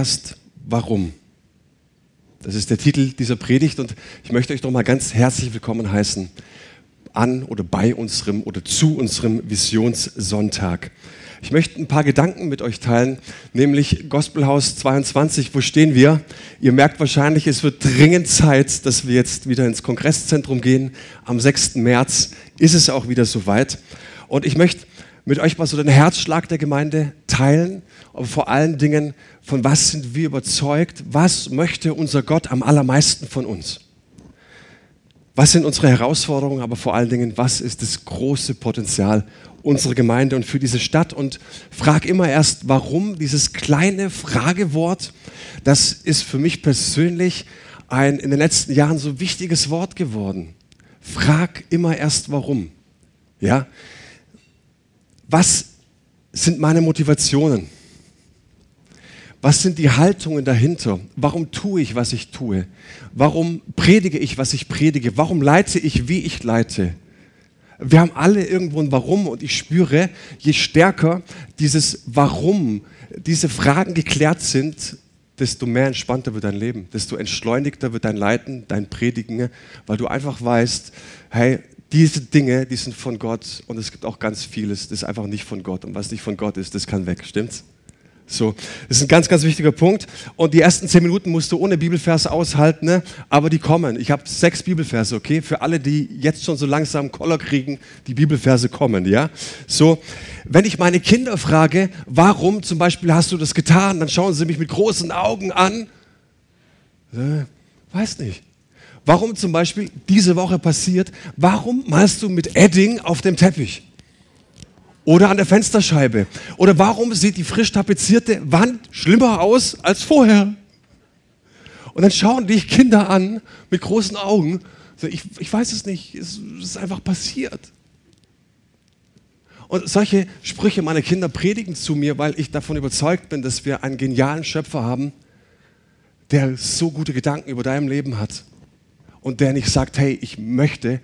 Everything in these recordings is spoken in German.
Erst warum? Das ist der Titel dieser Predigt und ich möchte euch nochmal ganz herzlich willkommen heißen an oder bei unserem oder zu unserem Visionssonntag. Ich möchte ein paar Gedanken mit euch teilen, nämlich Gospelhaus 22, wo stehen wir? Ihr merkt wahrscheinlich, es wird dringend Zeit, dass wir jetzt wieder ins Kongresszentrum gehen. Am 6. März ist es auch wieder soweit. Und ich möchte mit euch mal so den Herzschlag der Gemeinde teilen, aber vor allen Dingen, von was sind wir überzeugt? Was möchte unser Gott am allermeisten von uns? Was sind unsere Herausforderungen, aber vor allen Dingen, was ist das große Potenzial unserer Gemeinde und für diese Stadt? Und frag immer erst, warum dieses kleine Fragewort, das ist für mich persönlich ein in den letzten Jahren so wichtiges Wort geworden. Frag immer erst, warum. Ja, was sind meine Motivationen? Was sind die Haltungen dahinter? Warum tue ich, was ich tue? Warum predige ich, was ich predige? Warum leite ich, wie ich leite? Wir haben alle irgendwo ein Warum und ich spüre, je stärker dieses Warum, diese Fragen geklärt sind, desto mehr entspannter wird dein Leben, desto entschleunigter wird dein Leiten, dein Predigen, weil du einfach weißt, hey, diese Dinge, die sind von Gott und es gibt auch ganz vieles, das ist einfach nicht von Gott und was nicht von Gott ist, das kann weg, stimmt's? So, das ist ein ganz, ganz wichtiger Punkt. Und die ersten zehn Minuten musst du ohne Bibelverse aushalten, ne? aber die kommen. Ich habe sechs Bibelverse, okay? Für alle, die jetzt schon so langsam Koller kriegen, die Bibelverse kommen, ja? So, wenn ich meine Kinder frage, warum zum Beispiel hast du das getan, dann schauen sie mich mit großen Augen an. Äh, weiß nicht. Warum zum Beispiel diese Woche passiert, warum malst du mit Edding auf dem Teppich? Oder an der Fensterscheibe? Oder warum sieht die frisch tapezierte Wand schlimmer aus als vorher? Und dann schauen dich Kinder an mit großen Augen. Ich, ich weiß es nicht, es ist einfach passiert. Und solche Sprüche meiner Kinder predigen zu mir, weil ich davon überzeugt bin, dass wir einen genialen Schöpfer haben, der so gute Gedanken über dein Leben hat und der nicht sagt, hey, ich möchte,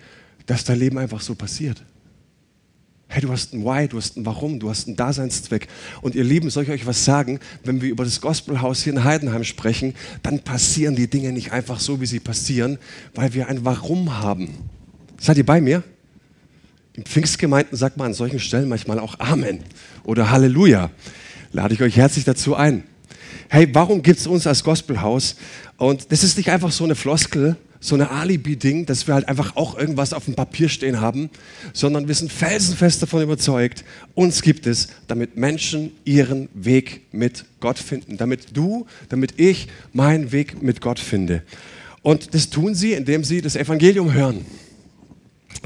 dass dein Leben einfach so passiert. Hey, du hast ein Why, du hast ein Warum, du hast einen Daseinszweck. Und ihr Lieben, soll ich euch was sagen? Wenn wir über das Gospelhaus hier in Heidenheim sprechen, dann passieren die Dinge nicht einfach so, wie sie passieren, weil wir ein Warum haben. Seid ihr bei mir? In Pfingstgemeinden sagt man an solchen Stellen manchmal auch Amen oder Halleluja. Lade ich euch herzlich dazu ein. Hey, warum gibt es uns als Gospelhaus? Und das ist nicht einfach so eine Floskel, so eine Alibi-Ding, dass wir halt einfach auch irgendwas auf dem Papier stehen haben, sondern wir sind felsenfest davon überzeugt, uns gibt es, damit Menschen ihren Weg mit Gott finden, damit du, damit ich meinen Weg mit Gott finde. Und das tun sie, indem sie das Evangelium hören.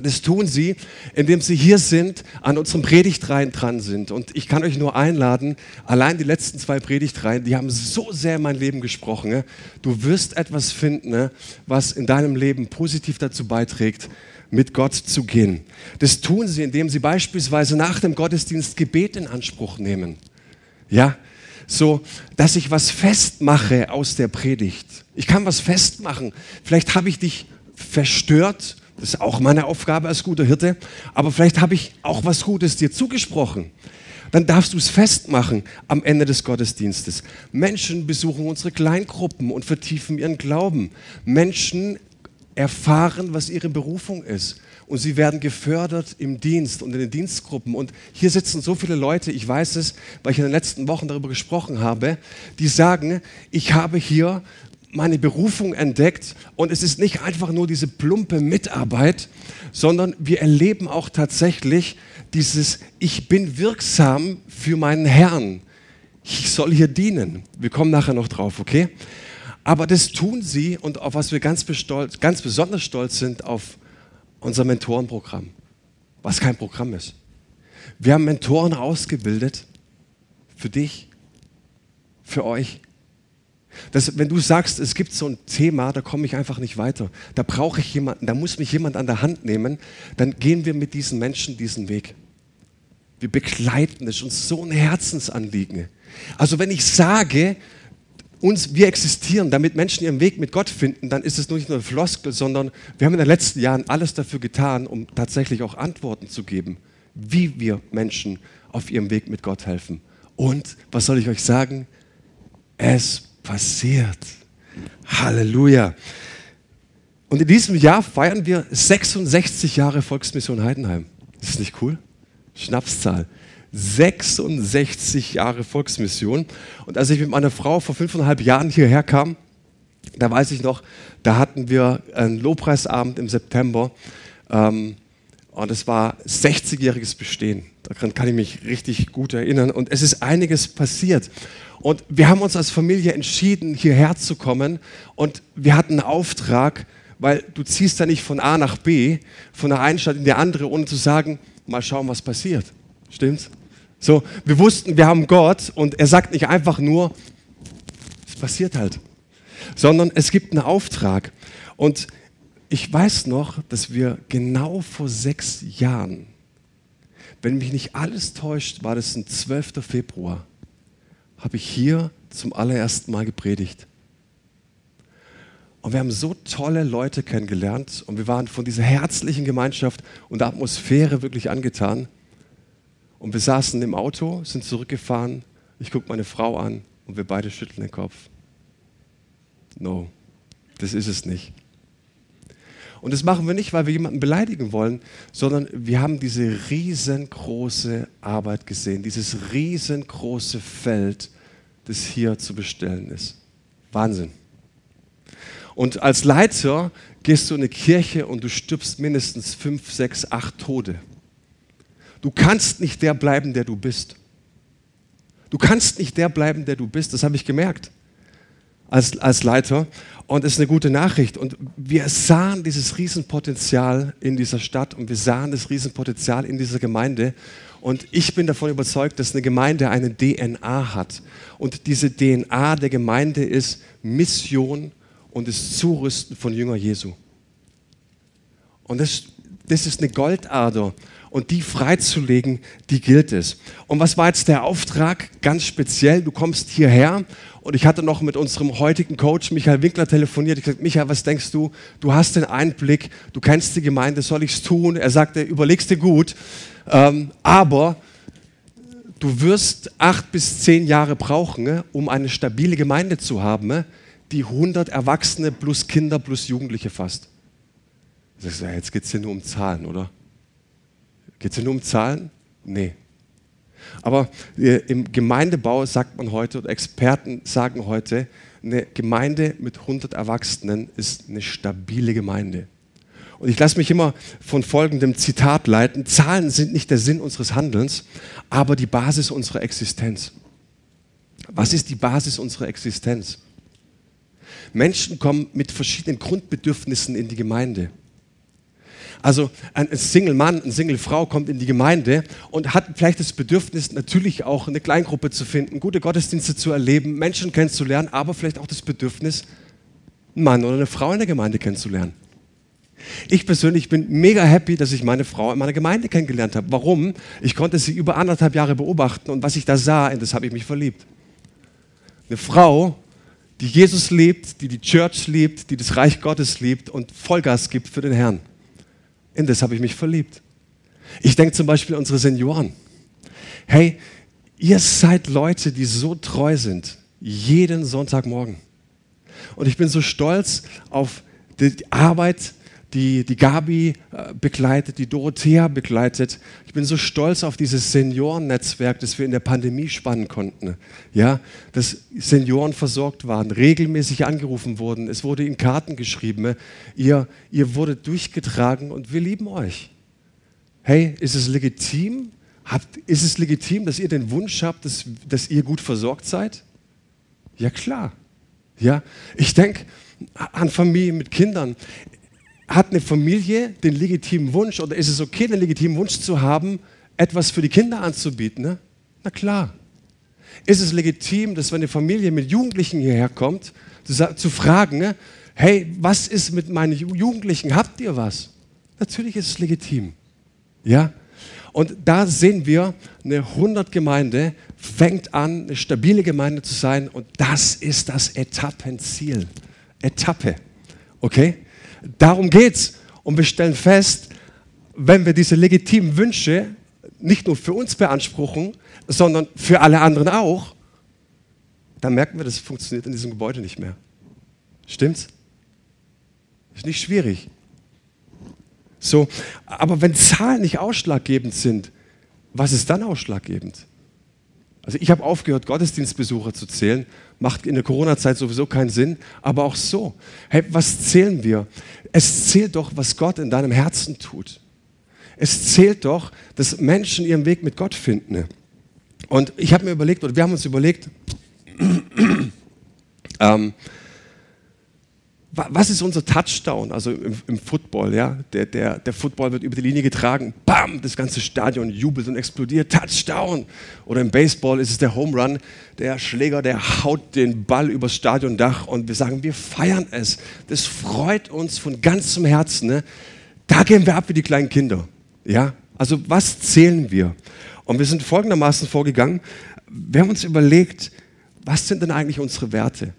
Das tun sie, indem sie hier sind, an unserem Predigtreihen dran sind. Und ich kann euch nur einladen, allein die letzten zwei Predigtreihen, die haben so sehr in mein Leben gesprochen. Du wirst etwas finden, was in deinem Leben positiv dazu beiträgt, mit Gott zu gehen. Das tun sie, indem sie beispielsweise nach dem Gottesdienst Gebet in Anspruch nehmen. Ja, so, dass ich was festmache aus der Predigt. Ich kann was festmachen. Vielleicht habe ich dich verstört das ist auch meine Aufgabe als guter Hirte. Aber vielleicht habe ich auch was Gutes dir zugesprochen. Dann darfst du es festmachen am Ende des Gottesdienstes. Menschen besuchen unsere Kleingruppen und vertiefen ihren Glauben. Menschen erfahren, was ihre Berufung ist. Und sie werden gefördert im Dienst und in den Dienstgruppen. Und hier sitzen so viele Leute, ich weiß es, weil ich in den letzten Wochen darüber gesprochen habe, die sagen, ich habe hier meine Berufung entdeckt und es ist nicht einfach nur diese plumpe Mitarbeit, sondern wir erleben auch tatsächlich dieses Ich bin wirksam für meinen Herrn. Ich soll hier dienen. Wir kommen nachher noch drauf, okay? Aber das tun sie und auf was wir ganz, ganz besonders stolz sind, auf unser Mentorenprogramm, was kein Programm ist. Wir haben Mentoren ausgebildet für dich, für euch, dass, wenn du sagst, es gibt so ein Thema, da komme ich einfach nicht weiter, da brauche ich jemanden, da muss mich jemand an der Hand nehmen, dann gehen wir mit diesen Menschen diesen Weg. Wir begleiten es, uns so ein Herzensanliegen. Also wenn ich sage, uns, wir existieren, damit Menschen ihren Weg mit Gott finden, dann ist es nicht nur eine Floskel, sondern wir haben in den letzten Jahren alles dafür getan, um tatsächlich auch Antworten zu geben, wie wir Menschen auf ihrem Weg mit Gott helfen. Und, was soll ich euch sagen? es passiert. Halleluja. Und in diesem Jahr feiern wir 66 Jahre Volksmission Heidenheim. Ist das nicht cool? Schnapszahl. 66 Jahre Volksmission. Und als ich mit meiner Frau vor fünfeinhalb Jahren hierher kam, da weiß ich noch, da hatten wir einen Lobpreisabend im September. Ähm, und es war 60-jähriges Bestehen. Daran kann ich mich richtig gut erinnern. Und es ist einiges passiert. Und wir haben uns als Familie entschieden, hierher zu kommen. Und wir hatten einen Auftrag, weil du ziehst ja nicht von A nach B, von der einen Stadt in die andere, ohne zu sagen, mal schauen, was passiert. Stimmt's? So, wir wussten, wir haben Gott und er sagt nicht einfach nur, es passiert halt, sondern es gibt einen Auftrag. Und ich weiß noch, dass wir genau vor sechs Jahren, wenn mich nicht alles täuscht, war das ein 12. Februar, habe ich hier zum allerersten Mal gepredigt. Und wir haben so tolle Leute kennengelernt und wir waren von dieser herzlichen Gemeinschaft und der Atmosphäre wirklich angetan. Und wir saßen im Auto, sind zurückgefahren. Ich gucke meine Frau an und wir beide schütteln den Kopf. No, das ist es nicht. Und das machen wir nicht, weil wir jemanden beleidigen wollen, sondern wir haben diese riesengroße Arbeit gesehen, dieses riesengroße Feld, das hier zu bestellen ist. Wahnsinn. Und als Leiter gehst du in eine Kirche und du stirbst mindestens fünf, sechs, acht Tode. Du kannst nicht der bleiben, der du bist. Du kannst nicht der bleiben, der du bist. Das habe ich gemerkt als, als Leiter. Und es ist eine gute Nachricht. Und wir sahen dieses Riesenpotenzial in dieser Stadt und wir sahen das Riesenpotenzial in dieser Gemeinde. Und ich bin davon überzeugt, dass eine Gemeinde eine DNA hat. Und diese DNA der Gemeinde ist Mission und das Zurüsten von Jünger Jesu. Und das, das ist eine Goldader und die freizulegen, die gilt es. Und was war jetzt der Auftrag? Ganz speziell, du kommst hierher und ich hatte noch mit unserem heutigen Coach Michael Winkler telefoniert. Ich sagte, Michael, was denkst du? Du hast den Einblick, du kennst die Gemeinde, soll ich es tun? Er sagte, überlegst dir gut, ähm, aber du wirst acht bis zehn Jahre brauchen, ne, um eine stabile Gemeinde zu haben, ne, die 100 Erwachsene plus Kinder plus Jugendliche fasst. Ich sage, jetzt geht es hier nur um Zahlen, oder? Geht es hier nur um Zahlen? Nee. Aber äh, im Gemeindebau sagt man heute, oder Experten sagen heute, eine Gemeinde mit 100 Erwachsenen ist eine stabile Gemeinde. Und ich lasse mich immer von folgendem Zitat leiten. Zahlen sind nicht der Sinn unseres Handelns, aber die Basis unserer Existenz. Was ist die Basis unserer Existenz? Menschen kommen mit verschiedenen Grundbedürfnissen in die Gemeinde. Also ein Single-Mann, eine Single-Frau kommt in die Gemeinde und hat vielleicht das Bedürfnis, natürlich auch eine Kleingruppe zu finden, gute Gottesdienste zu erleben, Menschen kennenzulernen, aber vielleicht auch das Bedürfnis, einen Mann oder eine Frau in der Gemeinde kennenzulernen. Ich persönlich bin mega happy, dass ich meine Frau in meiner Gemeinde kennengelernt habe. Warum? Ich konnte sie über anderthalb Jahre beobachten und was ich da sah, in das habe ich mich verliebt. Eine Frau, die Jesus liebt, die die Church liebt, die das Reich Gottes liebt und Vollgas gibt für den Herrn. In das habe ich mich verliebt. Ich denke zum Beispiel an unsere Senioren. Hey, ihr seid Leute, die so treu sind, jeden Sonntagmorgen. Und ich bin so stolz auf die Arbeit, die, die Gabi äh, begleitet, die Dorothea begleitet. Ich bin so stolz auf dieses Seniorennetzwerk, das wir in der Pandemie spannen konnten. Ja, dass Senioren versorgt waren, regelmäßig angerufen wurden, es wurde in Karten geschrieben. Ihr, ihr wurdet durchgetragen und wir lieben euch. Hey, ist es legitim? Habt, ist es legitim, dass ihr den Wunsch habt, dass, dass ihr gut versorgt seid? Ja, klar. Ja, ich denke an Familien mit Kindern hat eine Familie den legitimen Wunsch oder ist es okay, den legitimen Wunsch zu haben, etwas für die Kinder anzubieten? Ne? Na klar. Ist es legitim, dass wenn eine Familie mit Jugendlichen hierher kommt, zu, zu fragen, ne? hey, was ist mit meinen Jugendlichen? Habt ihr was? Natürlich ist es legitim. Ja? Und da sehen wir, eine 100 Gemeinde fängt an, eine stabile Gemeinde zu sein und das ist das Etappenziel. Etappe. Okay? Darum geht es. Und wir stellen fest, wenn wir diese legitimen Wünsche nicht nur für uns beanspruchen, sondern für alle anderen auch, dann merken wir, das funktioniert in diesem Gebäude nicht mehr. Stimmt's? Ist nicht schwierig. So, aber wenn Zahlen nicht ausschlaggebend sind, was ist dann ausschlaggebend? Also ich habe aufgehört, Gottesdienstbesucher zu zählen. Macht in der Corona-Zeit sowieso keinen Sinn. Aber auch so. Hey, was zählen wir? Es zählt doch, was Gott in deinem Herzen tut. Es zählt doch, dass Menschen ihren Weg mit Gott finden. Und ich habe mir überlegt, oder wir haben uns überlegt, ähm, was ist unser Touchdown? Also im, im, Football, ja, der, der, der Football wird über die Linie getragen, bam, das ganze Stadion jubelt und explodiert, Touchdown. Oder im Baseball ist es der Home Run, der Schläger, der haut den Ball übers Stadiondach und wir sagen, wir feiern es. Das freut uns von ganzem Herzen. Ne? Da gehen wir ab wie die kleinen Kinder. Ja, also was zählen wir? Und wir sind folgendermaßen vorgegangen. Wir haben uns überlegt, was sind denn eigentlich unsere Werte?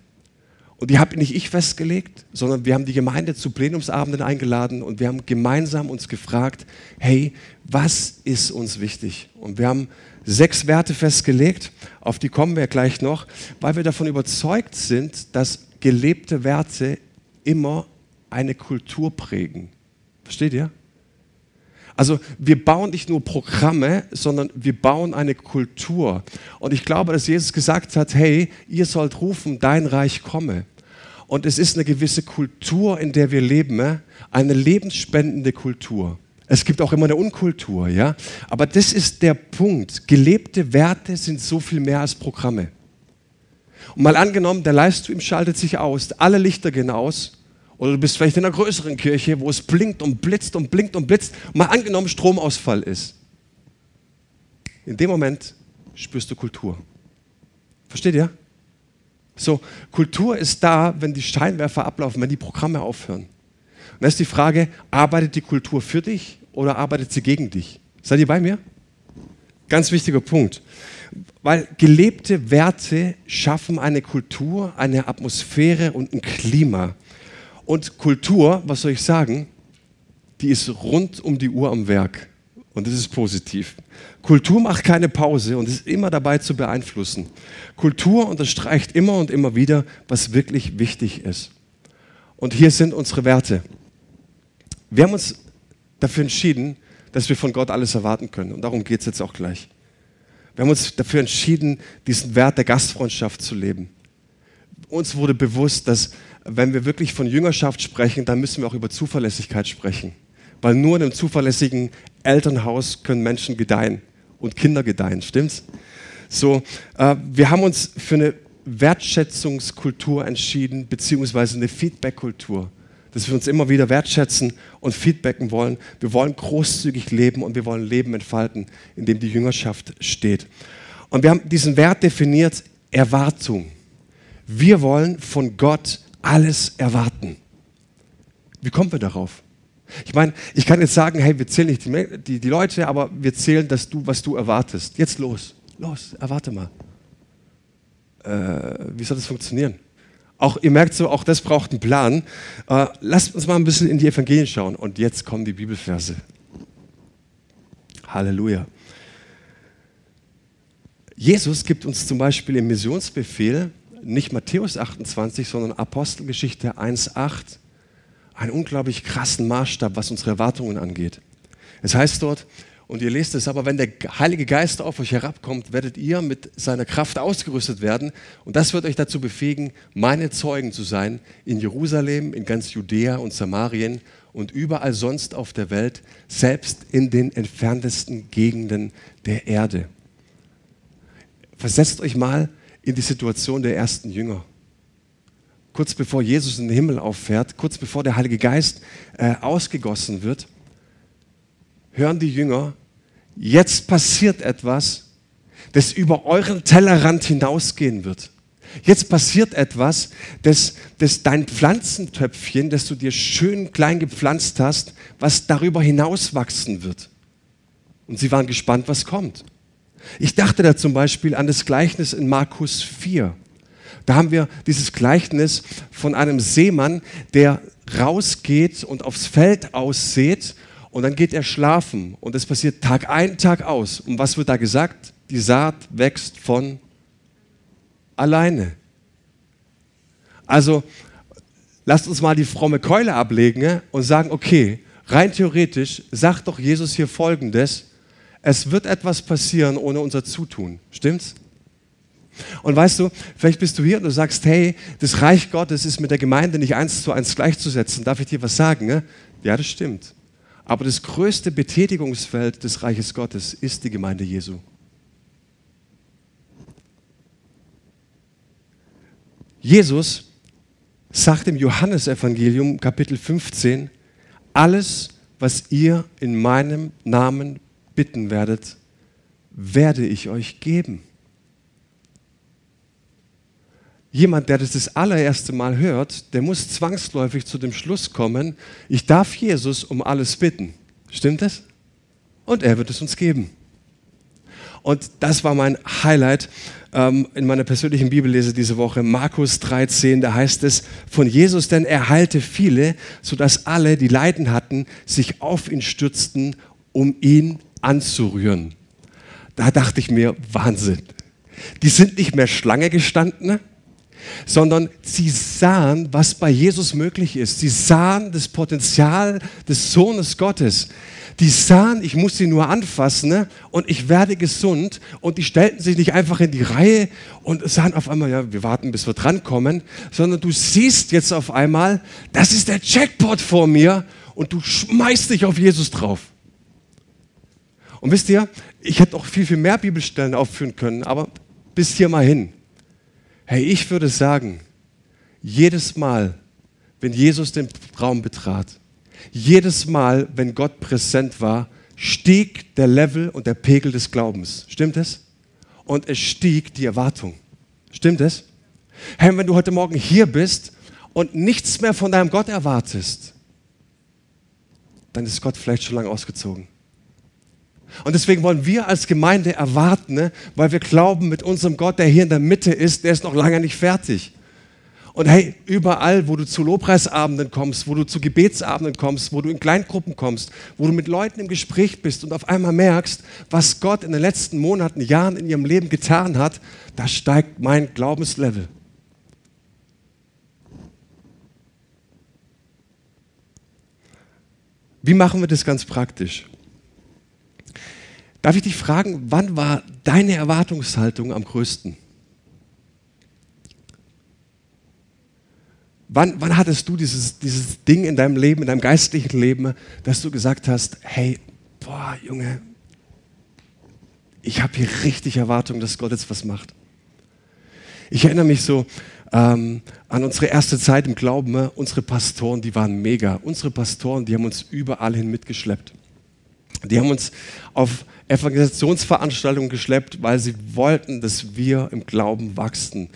Und die habe nicht ich festgelegt, sondern wir haben die Gemeinde zu Plenumsabenden eingeladen und wir haben gemeinsam uns gefragt, hey, was ist uns wichtig? Und wir haben sechs Werte festgelegt, auf die kommen wir gleich noch, weil wir davon überzeugt sind, dass gelebte Werte immer eine Kultur prägen. Versteht ihr? Also wir bauen nicht nur Programme, sondern wir bauen eine Kultur. Und ich glaube, dass Jesus gesagt hat, hey, ihr sollt rufen, dein Reich komme. Und es ist eine gewisse Kultur, in der wir leben, eine lebensspendende Kultur. Es gibt auch immer eine Unkultur, ja. Aber das ist der Punkt. Gelebte Werte sind so viel mehr als Programme. Und mal angenommen, der Livestream schaltet sich aus, alle Lichter gehen aus, oder du bist vielleicht in einer größeren Kirche, wo es blinkt und blitzt und blinkt und blitzt. Mal angenommen, Stromausfall ist. In dem Moment spürst du Kultur. Versteht ihr? So, Kultur ist da, wenn die Scheinwerfer ablaufen, wenn die Programme aufhören. Und dann ist die Frage, arbeitet die Kultur für dich oder arbeitet sie gegen dich? Seid ihr bei mir? Ganz wichtiger Punkt. Weil gelebte Werte schaffen eine Kultur, eine Atmosphäre und ein Klima. Und Kultur, was soll ich sagen, die ist rund um die Uhr am Werk. Und das ist positiv. Kultur macht keine Pause und ist immer dabei zu beeinflussen. Kultur unterstreicht immer und immer wieder, was wirklich wichtig ist. Und hier sind unsere Werte. Wir haben uns dafür entschieden, dass wir von Gott alles erwarten können. Und darum geht es jetzt auch gleich. Wir haben uns dafür entschieden, diesen Wert der Gastfreundschaft zu leben. Uns wurde bewusst, dass wenn wir wirklich von Jüngerschaft sprechen, dann müssen wir auch über Zuverlässigkeit sprechen. Weil nur in einem zuverlässigen Elternhaus können Menschen gedeihen und Kinder gedeihen, stimmt's? So, äh, wir haben uns für eine Wertschätzungskultur entschieden, beziehungsweise eine Feedbackkultur, dass wir uns immer wieder wertschätzen und feedbacken wollen. Wir wollen großzügig leben und wir wollen Leben entfalten, in dem die Jüngerschaft steht. Und wir haben diesen Wert definiert, Erwartung. Wir wollen von Gott alles erwarten. Wie kommen wir darauf? Ich meine, ich kann jetzt sagen, hey, wir zählen nicht die, die, die Leute, aber wir zählen, dass du, was du erwartest. Jetzt los, los, erwarte mal. Äh, wie soll das funktionieren? Auch, ihr merkt so, auch das braucht einen Plan. Äh, lasst uns mal ein bisschen in die Evangelien schauen. Und jetzt kommen die Bibelverse. Halleluja. Jesus gibt uns zum Beispiel im Missionsbefehl nicht Matthäus 28, sondern Apostelgeschichte 1,8 einen unglaublich krassen Maßstab, was unsere Erwartungen angeht. Es heißt dort, und ihr lest es, aber wenn der Heilige Geist auf euch herabkommt, werdet ihr mit seiner Kraft ausgerüstet werden und das wird euch dazu befähigen, meine Zeugen zu sein in Jerusalem, in ganz Judäa und Samarien und überall sonst auf der Welt, selbst in den entferntesten Gegenden der Erde. Versetzt euch mal in die Situation der ersten Jünger kurz bevor Jesus in den Himmel auffährt, kurz bevor der Heilige Geist äh, ausgegossen wird, hören die Jünger, jetzt passiert etwas, das über euren Tellerrand hinausgehen wird. Jetzt passiert etwas, das, das dein Pflanzentöpfchen, das du dir schön klein gepflanzt hast, was darüber hinaus wachsen wird. Und sie waren gespannt, was kommt. Ich dachte da zum Beispiel an das Gleichnis in Markus 4. Da haben wir dieses Gleichnis von einem Seemann, der rausgeht und aufs Feld aussät und dann geht er schlafen und es passiert Tag ein, Tag aus. Und was wird da gesagt? Die Saat wächst von alleine. Also lasst uns mal die fromme Keule ablegen und sagen, okay, rein theoretisch sagt doch Jesus hier Folgendes, es wird etwas passieren ohne unser Zutun. Stimmt's? Und weißt du, vielleicht bist du hier und du sagst, hey, das Reich Gottes ist mit der Gemeinde nicht eins zu eins gleichzusetzen. Darf ich dir was sagen? Ne? Ja, das stimmt. Aber das größte Betätigungsfeld des Reiches Gottes ist die Gemeinde Jesu. Jesus sagt im Johannesevangelium Kapitel 15, alles, was ihr in meinem Namen bitten werdet, werde ich euch geben. Jemand, der das das allererste Mal hört, der muss zwangsläufig zu dem Schluss kommen, ich darf Jesus um alles bitten. Stimmt das? Und er wird es uns geben. Und das war mein Highlight ähm, in meiner persönlichen Bibellese diese Woche. Markus 13, da heißt es von Jesus, denn er heilte viele, sodass alle, die Leiden hatten, sich auf ihn stürzten, um ihn anzurühren. Da dachte ich mir, Wahnsinn. Die sind nicht mehr Schlange gestanden, sondern sie sahen, was bei Jesus möglich ist. Sie sahen das Potenzial des Sohnes Gottes. Die sahen, ich muss sie nur anfassen ne? und ich werde gesund. Und die stellten sich nicht einfach in die Reihe und sahen auf einmal, ja, wir warten, bis wir drankommen, sondern du siehst jetzt auf einmal, das ist der Jackpot vor mir und du schmeißt dich auf Jesus drauf. Und wisst ihr, ich hätte auch viel, viel mehr Bibelstellen aufführen können, aber bis hier mal hin. Hey, ich würde sagen, jedes Mal, wenn Jesus den Raum betrat, jedes Mal, wenn Gott präsent war, stieg der Level und der Pegel des Glaubens. Stimmt es? Und es stieg die Erwartung. Stimmt es? Hey, wenn du heute Morgen hier bist und nichts mehr von deinem Gott erwartest, dann ist Gott vielleicht schon lange ausgezogen. Und deswegen wollen wir als Gemeinde erwarten, ne? weil wir glauben, mit unserem Gott, der hier in der Mitte ist, der ist noch lange nicht fertig. Und hey, überall, wo du zu Lobpreisabenden kommst, wo du zu Gebetsabenden kommst, wo du in Kleingruppen kommst, wo du mit Leuten im Gespräch bist und auf einmal merkst, was Gott in den letzten Monaten, Jahren in ihrem Leben getan hat, da steigt mein Glaubenslevel. Wie machen wir das ganz praktisch? Darf ich dich fragen, wann war deine Erwartungshaltung am größten? Wann, wann hattest du dieses, dieses Ding in deinem Leben, in deinem geistlichen Leben, dass du gesagt hast, hey, boah, Junge, ich habe hier richtig Erwartung, dass Gott jetzt was macht. Ich erinnere mich so ähm, an unsere erste Zeit im Glauben. Unsere Pastoren, die waren mega. Unsere Pastoren, die haben uns überall hin mitgeschleppt. Die haben uns auf Evangelisationsveranstaltungen geschleppt, weil sie wollten, dass wir im Glauben wachsen.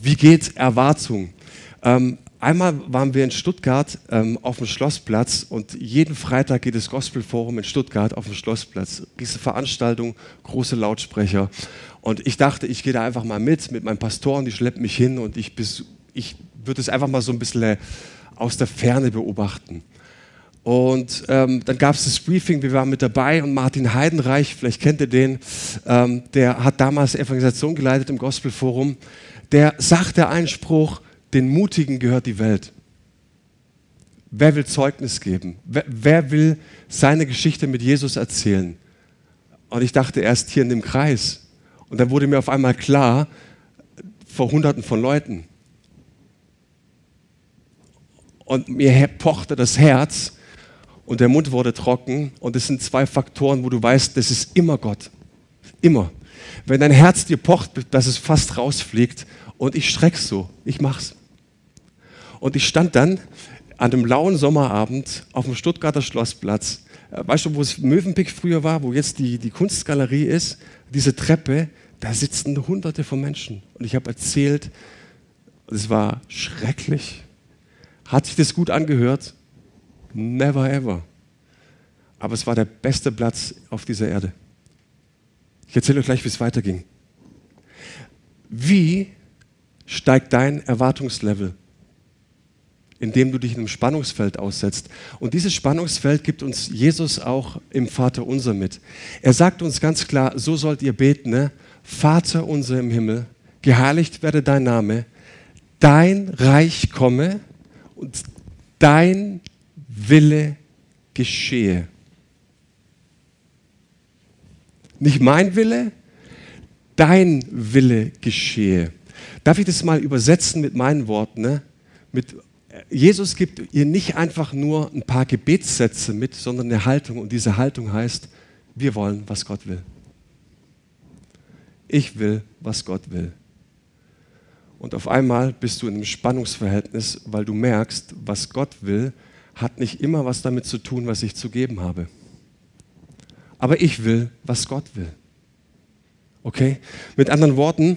Wie geht Erwartung? Ähm, einmal waren wir in Stuttgart ähm, auf dem Schlossplatz und jeden Freitag geht das Gospelforum in Stuttgart auf dem Schlossplatz. Diese Veranstaltung, große Lautsprecher. Und ich dachte, ich gehe da einfach mal mit, mit meinen Pastoren, die schleppen mich hin und ich, ich würde es einfach mal so ein bisschen aus der Ferne beobachten. Und ähm, dann gab es das Briefing, wir waren mit dabei und Martin Heidenreich, vielleicht kennt ihr den, ähm, der hat damals Evangelisation geleitet im Gospelforum, der sagte einen Spruch, den Mutigen gehört die Welt. Wer will Zeugnis geben? Wer, wer will seine Geschichte mit Jesus erzählen? Und ich dachte erst hier in dem Kreis. Und dann wurde mir auf einmal klar, vor Hunderten von Leuten. Und mir pochte das Herz, und der Mund wurde trocken. Und es sind zwei Faktoren, wo du weißt, das ist immer Gott. Immer. Wenn dein Herz dir pocht, dass es fast rausfliegt und ich streck's so, ich mach's. Und ich stand dann an einem lauen Sommerabend auf dem Stuttgarter Schlossplatz. Äh, weißt du, wo es Mövenpick früher war, wo jetzt die, die Kunstgalerie ist? Diese Treppe, da sitzen hunderte von Menschen. Und ich habe erzählt, es war schrecklich. Hat sich das gut angehört? Never ever. Aber es war der beste Platz auf dieser Erde. Ich erzähle euch gleich, wie es weiterging. Wie steigt dein Erwartungslevel, indem du dich in einem Spannungsfeld aussetzt? Und dieses Spannungsfeld gibt uns Jesus auch im Vater unser mit. Er sagt uns ganz klar, so sollt ihr beten, ne? Vater unser im Himmel, geheiligt werde dein Name, dein Reich komme und dein Wille geschehe. Nicht mein Wille, dein Wille geschehe. Darf ich das mal übersetzen mit meinen Worten? Ne? Mit, Jesus gibt ihr nicht einfach nur ein paar Gebetssätze mit, sondern eine Haltung. Und diese Haltung heißt, wir wollen, was Gott will. Ich will, was Gott will. Und auf einmal bist du in einem Spannungsverhältnis, weil du merkst, was Gott will, hat nicht immer was damit zu tun, was ich zu geben habe. Aber ich will, was Gott will. Okay? Mit anderen Worten,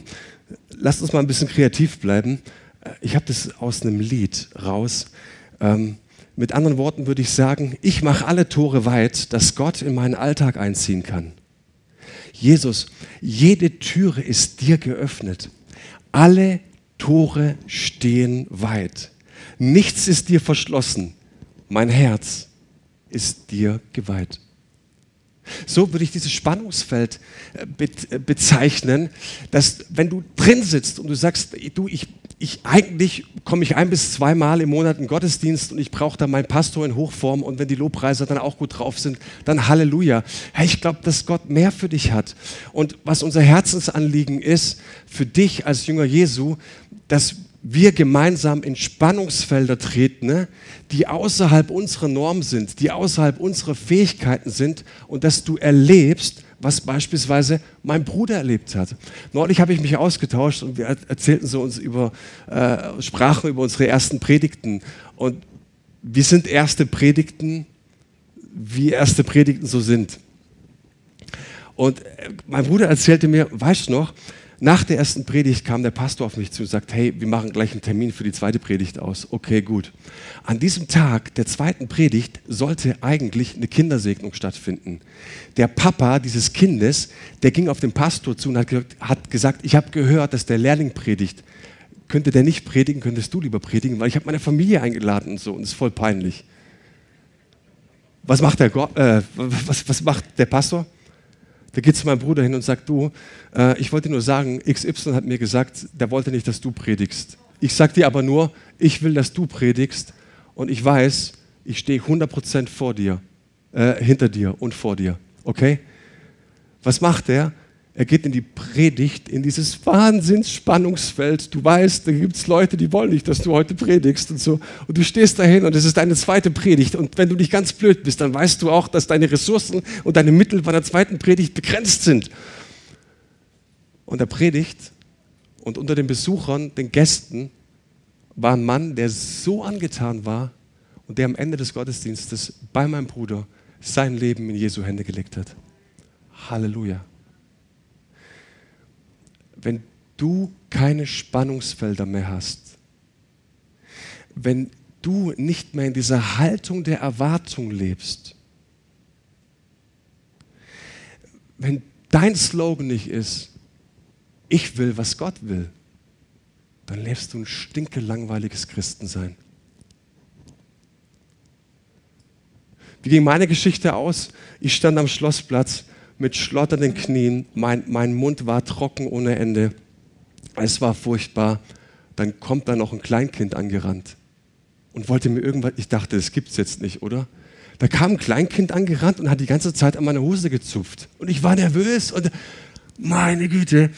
lasst uns mal ein bisschen kreativ bleiben. Ich habe das aus einem Lied raus. Ähm, mit anderen Worten würde ich sagen, ich mache alle Tore weit, dass Gott in meinen Alltag einziehen kann. Jesus, jede Türe ist dir geöffnet. Alle Tore stehen weit. Nichts ist dir verschlossen. Mein Herz ist dir geweiht. So würde ich dieses Spannungsfeld äh, äh, bezeichnen, dass wenn du drin sitzt und du sagst, du, ich, ich eigentlich komme ich ein bis zweimal im Monat in Gottesdienst und ich brauche da meinen Pastor in Hochform und wenn die Lobpreiser dann auch gut drauf sind, dann Halleluja. Hey, ich glaube, dass Gott mehr für dich hat. Und was unser Herzensanliegen ist, für dich als Jünger Jesu, dass wir gemeinsam in Spannungsfelder treten, ne, die außerhalb unserer Norm sind, die außerhalb unserer Fähigkeiten sind und dass du erlebst, was beispielsweise mein Bruder erlebt hat. Neulich habe ich mich ausgetauscht und wir erzählten so uns über, äh, sprachen über unsere ersten Predigten. Und wie sind erste Predigten, wie erste Predigten so sind. Und äh, mein Bruder erzählte mir, weißt du noch, nach der ersten Predigt kam der Pastor auf mich zu und sagt, hey, wir machen gleich einen Termin für die zweite Predigt aus. Okay, gut. An diesem Tag der zweiten Predigt sollte eigentlich eine Kindersegnung stattfinden. Der Papa dieses Kindes, der ging auf den Pastor zu und hat, hat gesagt, ich habe gehört, dass der Lehrling predigt. Könnte der nicht predigen, könntest du lieber predigen, weil ich habe meine Familie eingeladen und so und es ist voll peinlich. Was macht der, äh, was, was macht der Pastor? Da geht zu meinem Bruder hin und sagt, du, äh, ich wollte nur sagen, XY hat mir gesagt, der wollte nicht, dass du predigst. Ich sage dir aber nur, ich will, dass du predigst und ich weiß, ich stehe 100% vor dir, äh, hinter dir und vor dir. Okay? Was macht er? Er geht in die Predigt, in dieses Wahnsinnsspannungsfeld. Du weißt, da gibt es Leute, die wollen nicht, dass du heute predigst und so. Und du stehst dahin und es ist deine zweite Predigt. Und wenn du nicht ganz blöd bist, dann weißt du auch, dass deine Ressourcen und deine Mittel bei der zweiten Predigt begrenzt sind. Und er predigt und unter den Besuchern, den Gästen, war ein Mann, der so angetan war und der am Ende des Gottesdienstes bei meinem Bruder sein Leben in Jesu Hände gelegt hat. Halleluja wenn du keine Spannungsfelder mehr hast, wenn du nicht mehr in dieser Haltung der Erwartung lebst, wenn dein Slogan nicht ist, ich will, was Gott will, dann lebst du ein stinkelangweiliges Christensein. Wie ging meine Geschichte aus? Ich stand am Schlossplatz mit schlotternden Knien, mein, mein Mund war trocken ohne Ende. Es war furchtbar. Dann kommt da noch ein Kleinkind angerannt und wollte mir irgendwas, ich dachte, das gibt's jetzt nicht, oder? Da kam ein Kleinkind angerannt und hat die ganze Zeit an meine Hose gezupft. Und ich war nervös und meine Güte.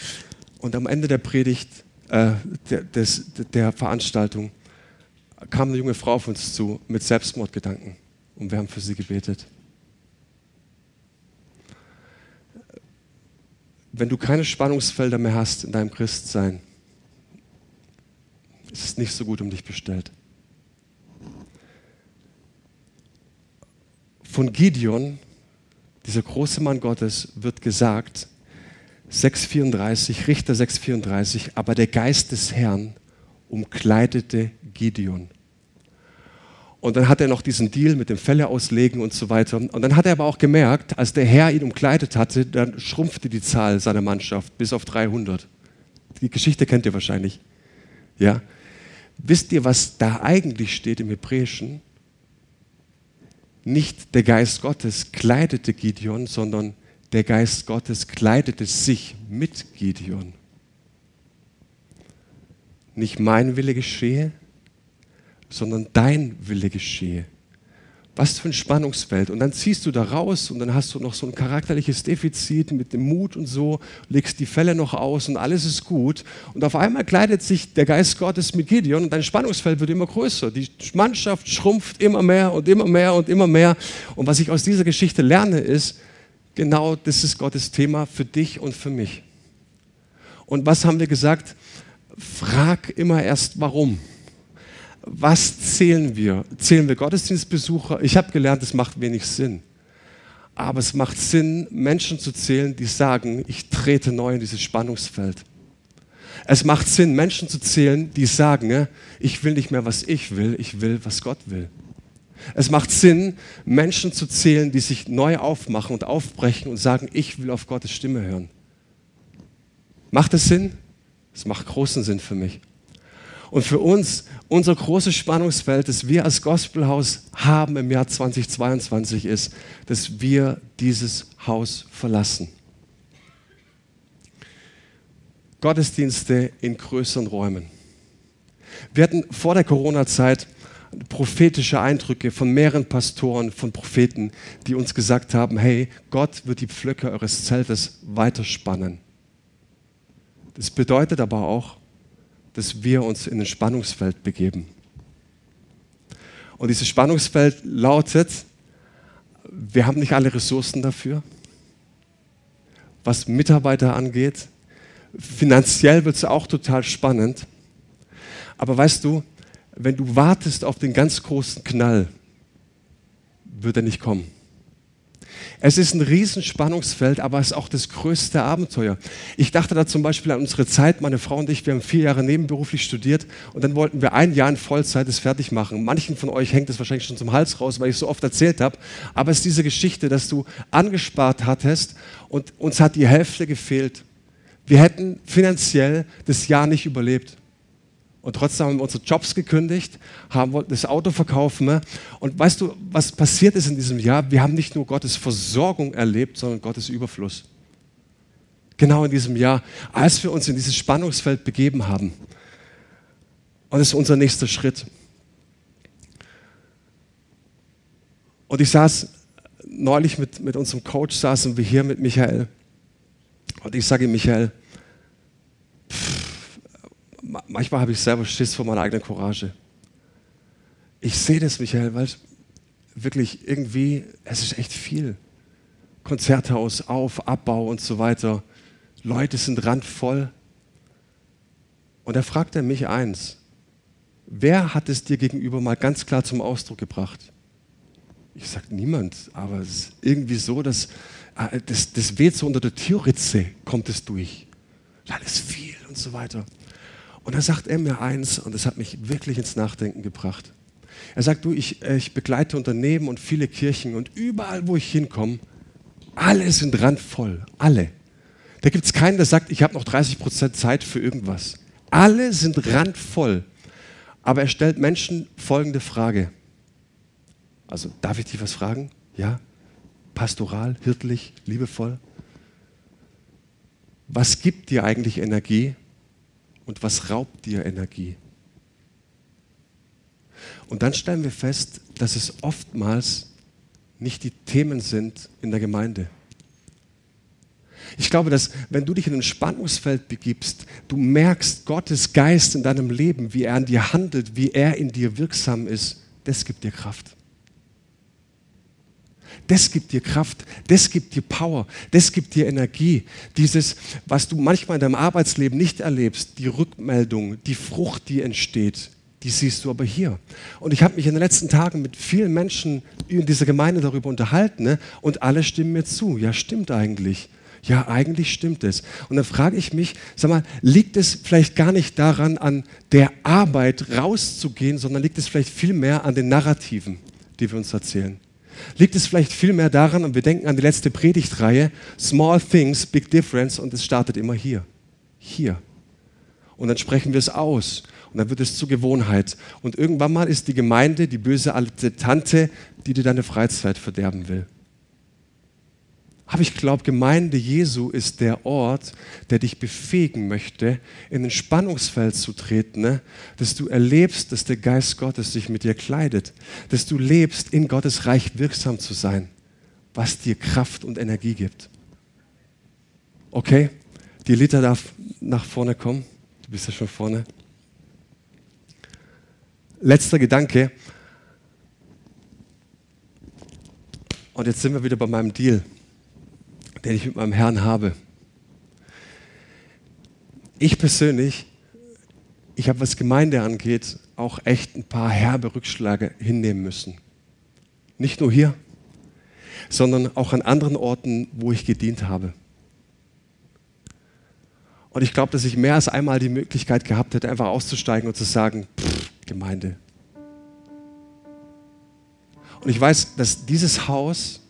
Und am Ende der Predigt, äh, der, des, der Veranstaltung, kam eine junge Frau auf uns zu mit Selbstmordgedanken. Und wir haben für sie gebetet. Wenn du keine Spannungsfelder mehr hast in deinem Christsein, ist es nicht so gut um dich bestellt. Von Gideon, dieser große Mann Gottes, wird gesagt, 6,34, Richter 6,34, aber der Geist des Herrn umkleidete Gideon. Und dann hat er noch diesen Deal mit dem Felle auslegen und so weiter. Und dann hat er aber auch gemerkt, als der Herr ihn umkleidet hatte, dann schrumpfte die Zahl seiner Mannschaft bis auf 300. Die Geschichte kennt ihr wahrscheinlich. Ja? Wisst ihr, was da eigentlich steht im Hebräischen? Nicht der Geist Gottes kleidete Gideon, sondern der Geist Gottes kleidete sich mit Gideon. nicht mein Wille geschehe, sondern dein Wille geschehe. Was für ein Spannungsfeld. Und dann ziehst du da raus und dann hast du noch so ein charakterliches Defizit mit dem Mut und so, legst die Fälle noch aus und alles ist gut. Und auf einmal kleidet sich der Geist Gottes mit Gideon und dein Spannungsfeld wird immer größer. Die Mannschaft schrumpft immer mehr und immer mehr und immer mehr. Und was ich aus dieser Geschichte lerne, ist, genau das ist Gottes Thema für dich und für mich. Und was haben wir gesagt? Frag immer erst warum was zählen wir? Zählen wir Gottesdienstbesucher? Ich habe gelernt, es macht wenig Sinn. Aber es macht Sinn, Menschen zu zählen, die sagen, ich trete neu in dieses Spannungsfeld. Es macht Sinn, Menschen zu zählen, die sagen, ich will nicht mehr, was ich will, ich will, was Gott will. Es macht Sinn, Menschen zu zählen, die sich neu aufmachen und aufbrechen und sagen, ich will auf Gottes Stimme hören. Macht es Sinn? Es macht großen Sinn für mich. Und für uns, unser großes Spannungsfeld, das wir als Gospelhaus haben im Jahr 2022, ist, dass wir dieses Haus verlassen. Gottesdienste in größeren Räumen. Wir hatten vor der Corona-Zeit prophetische Eindrücke von mehreren Pastoren, von Propheten, die uns gesagt haben, hey, Gott wird die Pflöcke eures Zeltes weiterspannen. Das bedeutet aber auch, dass wir uns in ein Spannungsfeld begeben. Und dieses Spannungsfeld lautet, wir haben nicht alle Ressourcen dafür, was Mitarbeiter angeht. Finanziell wird es auch total spannend. Aber weißt du, wenn du wartest auf den ganz großen Knall, wird er nicht kommen. Es ist ein Riesenspannungsfeld, aber es ist auch das größte Abenteuer. Ich dachte da zum Beispiel an unsere Zeit, meine Frau und ich, wir haben vier Jahre nebenberuflich studiert und dann wollten wir ein Jahr in Vollzeit das fertig machen. Manchen von euch hängt es wahrscheinlich schon zum Hals raus, weil ich es so oft erzählt habe, aber es ist diese Geschichte, dass du angespart hattest und uns hat die Hälfte gefehlt. Wir hätten finanziell das Jahr nicht überlebt. Und trotzdem haben wir unsere Jobs gekündigt, haben wollten das Auto verkaufen. Ne? Und weißt du, was passiert ist in diesem Jahr? Wir haben nicht nur Gottes Versorgung erlebt, sondern Gottes Überfluss. Genau in diesem Jahr, als wir uns in dieses Spannungsfeld begeben haben. Und das ist unser nächster Schritt. Und ich saß neulich mit, mit unserem Coach, saßen wir hier mit Michael. Und ich sage ihm, Michael, manchmal habe ich selber Schiss vor meiner eigenen Courage. Ich sehe das, Michael, weil wirklich irgendwie, es ist echt viel. Konzerthaus, Auf, Abbau und so weiter. Leute sind randvoll. Und da fragt er mich eins. Wer hat es dir gegenüber mal ganz klar zum Ausdruck gebracht? Ich sage niemand, aber es ist irgendwie so, dass äh, das, das weht so unter der Türritze, kommt es durch. Alles viel und so weiter. Und da sagt er mir eins, und das hat mich wirklich ins Nachdenken gebracht. Er sagt, du, ich, äh, ich begleite Unternehmen und viele Kirchen und überall, wo ich hinkomme, alle sind randvoll, alle. Da gibt es keinen, der sagt, ich habe noch 30 Prozent Zeit für irgendwas. Alle sind randvoll. Aber er stellt Menschen folgende Frage. Also, darf ich dich was fragen? Ja? Pastoral, hirtlich, liebevoll? Was gibt dir eigentlich Energie? Und was raubt dir Energie? Und dann stellen wir fest, dass es oftmals nicht die Themen sind in der Gemeinde. Ich glaube, dass wenn du dich in ein Spannungsfeld begibst, du merkst Gottes Geist in deinem Leben, wie er an dir handelt, wie er in dir wirksam ist, das gibt dir Kraft. Das gibt dir Kraft, das gibt dir Power, das gibt dir Energie. Dieses, was du manchmal in deinem Arbeitsleben nicht erlebst, die Rückmeldung, die Frucht, die entsteht, die siehst du aber hier. Und ich habe mich in den letzten Tagen mit vielen Menschen in dieser Gemeinde darüber unterhalten ne? und alle stimmen mir zu. Ja, stimmt eigentlich. Ja, eigentlich stimmt es. Und dann frage ich mich, sag mal, liegt es vielleicht gar nicht daran, an der Arbeit rauszugehen, sondern liegt es vielleicht vielmehr an den Narrativen, die wir uns erzählen? Liegt es vielleicht vielmehr daran, und wir denken an die letzte Predigtreihe, Small Things, Big Difference, und es startet immer hier. Hier. Und dann sprechen wir es aus. Und dann wird es zur Gewohnheit. Und irgendwann mal ist die Gemeinde die böse alte Tante, die dir deine Freizeit verderben will. Aber ich glaube, Gemeinde Jesu ist der Ort, der dich befähigen möchte, in ein Spannungsfeld zu treten, ne? dass du erlebst, dass der Geist Gottes sich mit dir kleidet, dass du lebst, in Gottes Reich wirksam zu sein, was dir Kraft und Energie gibt. Okay, die Liter darf nach vorne kommen. Du bist ja schon vorne. Letzter Gedanke. Und jetzt sind wir wieder bei meinem Deal den ich mit meinem Herrn habe. Ich persönlich, ich habe, was Gemeinde angeht, auch echt ein paar herbe Rückschläge hinnehmen müssen. Nicht nur hier, sondern auch an anderen Orten, wo ich gedient habe. Und ich glaube, dass ich mehr als einmal die Möglichkeit gehabt hätte, einfach auszusteigen und zu sagen, pff, Gemeinde. Und ich weiß, dass dieses Haus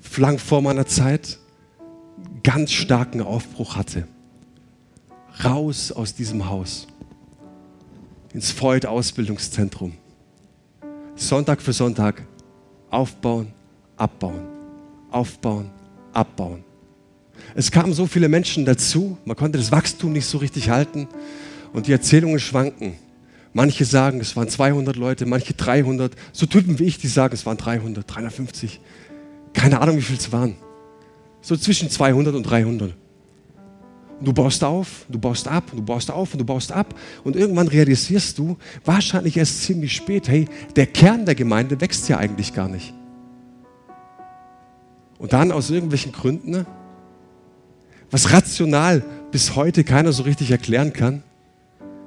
flank vor meiner Zeit ganz starken Aufbruch hatte. Raus aus diesem Haus ins Freud Ausbildungszentrum. Sonntag für Sonntag aufbauen, abbauen, aufbauen, abbauen. Es kamen so viele Menschen dazu, man konnte das Wachstum nicht so richtig halten und die Erzählungen schwanken. Manche sagen, es waren 200 Leute, manche 300. So Typen wie ich, die sagen, es waren 300, 350. Keine Ahnung, wie viel es waren. So zwischen 200 und 300. Und du baust auf, du baust ab, du baust auf und du baust ab. Und irgendwann realisierst du, wahrscheinlich erst ziemlich spät, hey, der Kern der Gemeinde wächst ja eigentlich gar nicht. Und dann aus irgendwelchen Gründen, was rational bis heute keiner so richtig erklären kann,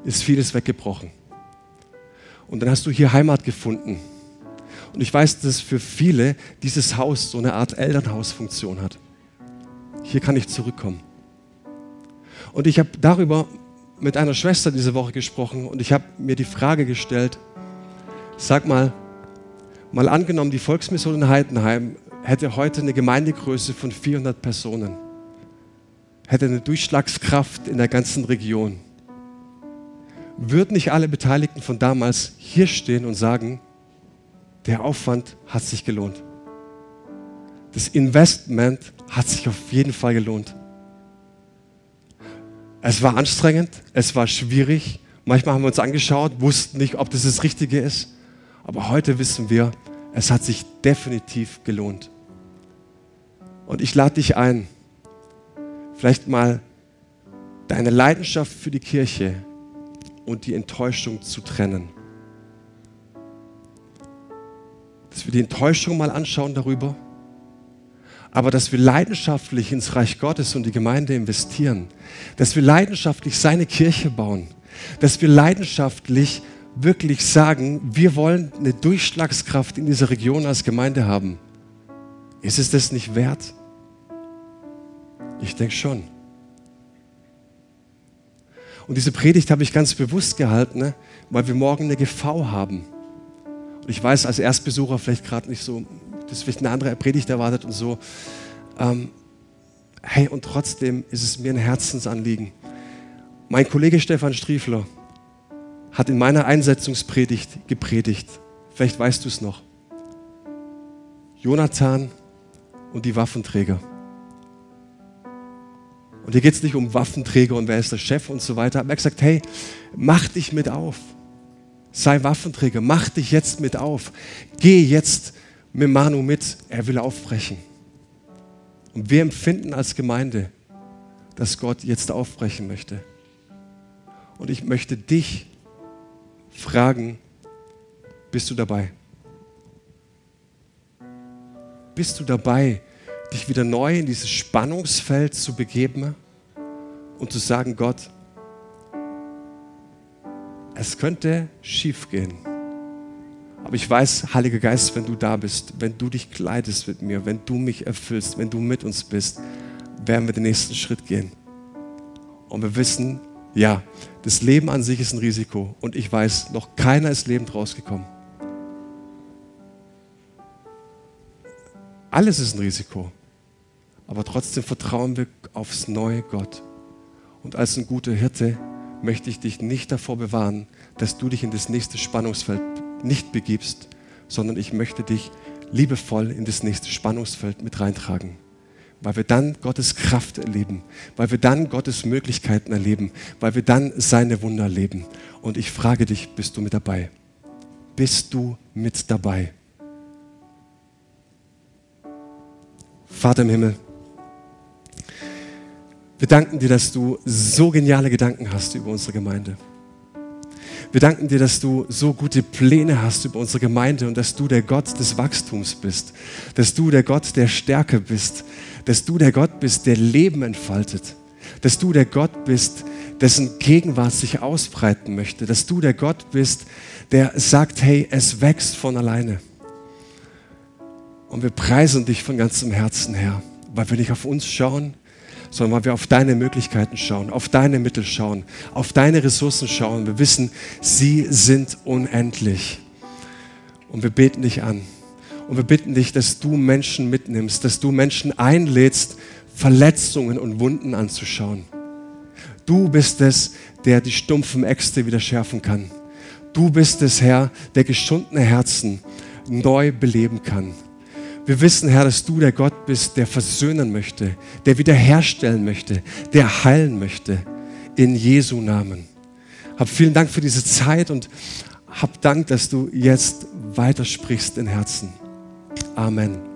ist vieles weggebrochen. Und dann hast du hier Heimat gefunden. Und ich weiß, dass für viele dieses Haus so eine Art Elternhausfunktion hat hier kann ich zurückkommen. Und ich habe darüber mit einer Schwester diese Woche gesprochen und ich habe mir die Frage gestellt, sag mal, mal angenommen, die Volksmission in Heidenheim hätte heute eine Gemeindegröße von 400 Personen, hätte eine Durchschlagskraft in der ganzen Region. Würden nicht alle Beteiligten von damals hier stehen und sagen, der Aufwand hat sich gelohnt? Das Investment hat sich auf jeden Fall gelohnt. Es war anstrengend, es war schwierig. Manchmal haben wir uns angeschaut, wussten nicht, ob das das Richtige ist. Aber heute wissen wir, es hat sich definitiv gelohnt. Und ich lade dich ein, vielleicht mal deine Leidenschaft für die Kirche und die Enttäuschung zu trennen. Dass wir die Enttäuschung mal anschauen darüber aber dass wir leidenschaftlich ins Reich Gottes und die Gemeinde investieren, dass wir leidenschaftlich seine Kirche bauen, dass wir leidenschaftlich wirklich sagen, wir wollen eine Durchschlagskraft in dieser Region als Gemeinde haben. Ist es das nicht wert? Ich denke schon. Und diese Predigt habe ich ganz bewusst gehalten, ne? weil wir morgen eine GV haben. Und ich weiß als Erstbesucher vielleicht gerade nicht so, das vielleicht eine andere Predigt erwartet und so. Ähm, hey, und trotzdem ist es mir ein Herzensanliegen. Mein Kollege Stefan Striefler hat in meiner Einsetzungspredigt gepredigt. Vielleicht weißt du es noch. Jonathan und die Waffenträger. Und hier geht es nicht um Waffenträger und wer ist der Chef und so weiter. Er hat gesagt, hey, mach dich mit auf. Sei Waffenträger, mach dich jetzt mit auf. Geh jetzt mit Manu mit, er will aufbrechen. Und wir empfinden als Gemeinde, dass Gott jetzt aufbrechen möchte. Und ich möchte dich fragen, bist du dabei? Bist du dabei, dich wieder neu in dieses Spannungsfeld zu begeben und zu sagen, Gott, es könnte schief gehen. Aber ich weiß, Heiliger Geist, wenn du da bist, wenn du dich kleidest mit mir, wenn du mich erfüllst, wenn du mit uns bist, werden wir den nächsten Schritt gehen. Und wir wissen, ja, das Leben an sich ist ein Risiko. Und ich weiß, noch keiner ist lebend rausgekommen. Alles ist ein Risiko. Aber trotzdem vertrauen wir aufs neue Gott. Und als ein guter Hirte möchte ich dich nicht davor bewahren, dass du dich in das nächste Spannungsfeld nicht begibst, sondern ich möchte dich liebevoll in das nächste Spannungsfeld mit reintragen. weil wir dann Gottes Kraft erleben, weil wir dann Gottes Möglichkeiten erleben, weil wir dann seine Wunder erleben. Und ich frage dich, bist du mit dabei? Bist du mit dabei? Vater im Himmel, wir danken dir, dass du so geniale Gedanken hast über unsere Gemeinde. Wir danken dir, dass du so gute Pläne hast über unsere Gemeinde und dass du der Gott des Wachstums bist, dass du der Gott der Stärke bist, dass du der Gott bist, der Leben entfaltet, dass du der Gott bist, dessen Gegenwart sich ausbreiten möchte, dass du der Gott bist, der sagt, hey, es wächst von alleine. Und wir preisen dich von ganzem Herzen, Herr, weil wir nicht auf uns schauen, sondern weil wir auf deine Möglichkeiten schauen, auf deine Mittel schauen, auf deine Ressourcen schauen. Wir wissen, sie sind unendlich. Und wir beten dich an. Und wir bitten dich, dass du Menschen mitnimmst, dass du Menschen einlädst, Verletzungen und Wunden anzuschauen. Du bist es, der die stumpfen Äxte wieder schärfen kann. Du bist es, Herr, der geschundene Herzen neu beleben kann. Wir wissen, Herr, dass du der Gott bist, der versöhnen möchte, der wiederherstellen möchte, der heilen möchte. In Jesu Namen. Hab vielen Dank für diese Zeit und hab Dank, dass du jetzt weitersprichst in Herzen. Amen.